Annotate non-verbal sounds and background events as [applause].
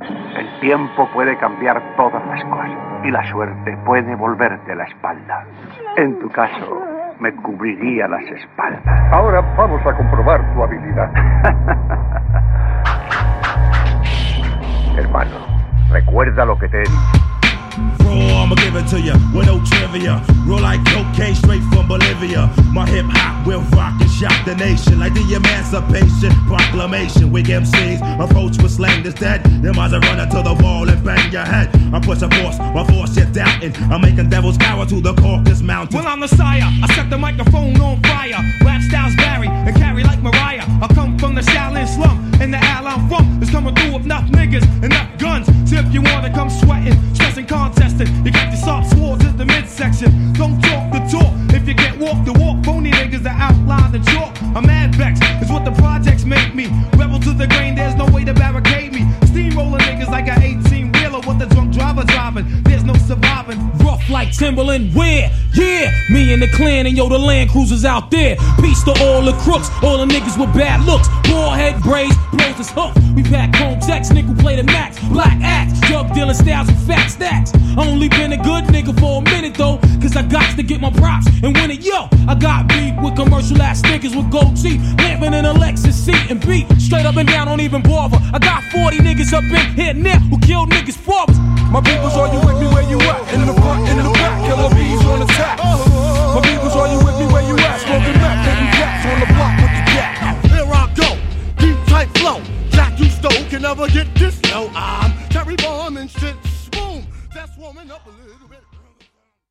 El tiempo puede cambiar todas las cosas y la suerte puede volverte la espalda. En tu caso, me cubriría las espaldas. Ahora vamos a comprobar tu habilidad. [laughs] Hermano, recuerda lo que te he dicho. Raw, I'ma give it to ya with no trivia. Roll like cocaine straight from Bolivia. My hip hop will shock the nation like the Emancipation Proclamation. Weak MCs approach with slang that's dead. Them eyes are running to the wall and bang your head. I'm pushing force, my force you're doubting. I'm making devils cower to the Caucasus Mountain. Well, I'm the sire. I set the microphone on fire. Rap styles vary and carry like Mariah. I come from the Shaolin slum, and the al I'm from is coming through with enough niggas, and enough guns. So if you wanna come sweating, stressing, contesting, you got your soft swords in the midsection. Don't talk the talk outline the chalk. I'm mad vex, is what the projects make me. Rebel to the grain, there's no way to barricade me. Steamroller niggas like an 18 wheeler with the drunk driver driving. There's no surviving. Rough like Timberland, where? Yeah, me and the clan and yo, the Land Cruisers out there. Peace to all the crooks, all the niggas with bad looks. Ball head braids, blows his hoof. We back home, text, nickel play the max. Black axe, drug dealing styles with fat stacks. Only been a good nigga for a minute though, cause I got to get my props and win it. Yo, I got with commercial ass niggas with gold teeth, living in a Lexus seat and B. Straight up and down, don't even bother. I got 40 niggas up in here now who killed niggas' fathers. My people's are you with me where you at? In the front, in the back, killer bees on the top. My people's are you with me where you at? Smoking back, taking cats on the block with the jack. Here I go, deep tight flow. Jack you stole can never get this. No, I'm Terry Bomb and shit. Boom, that's warming up a little bit.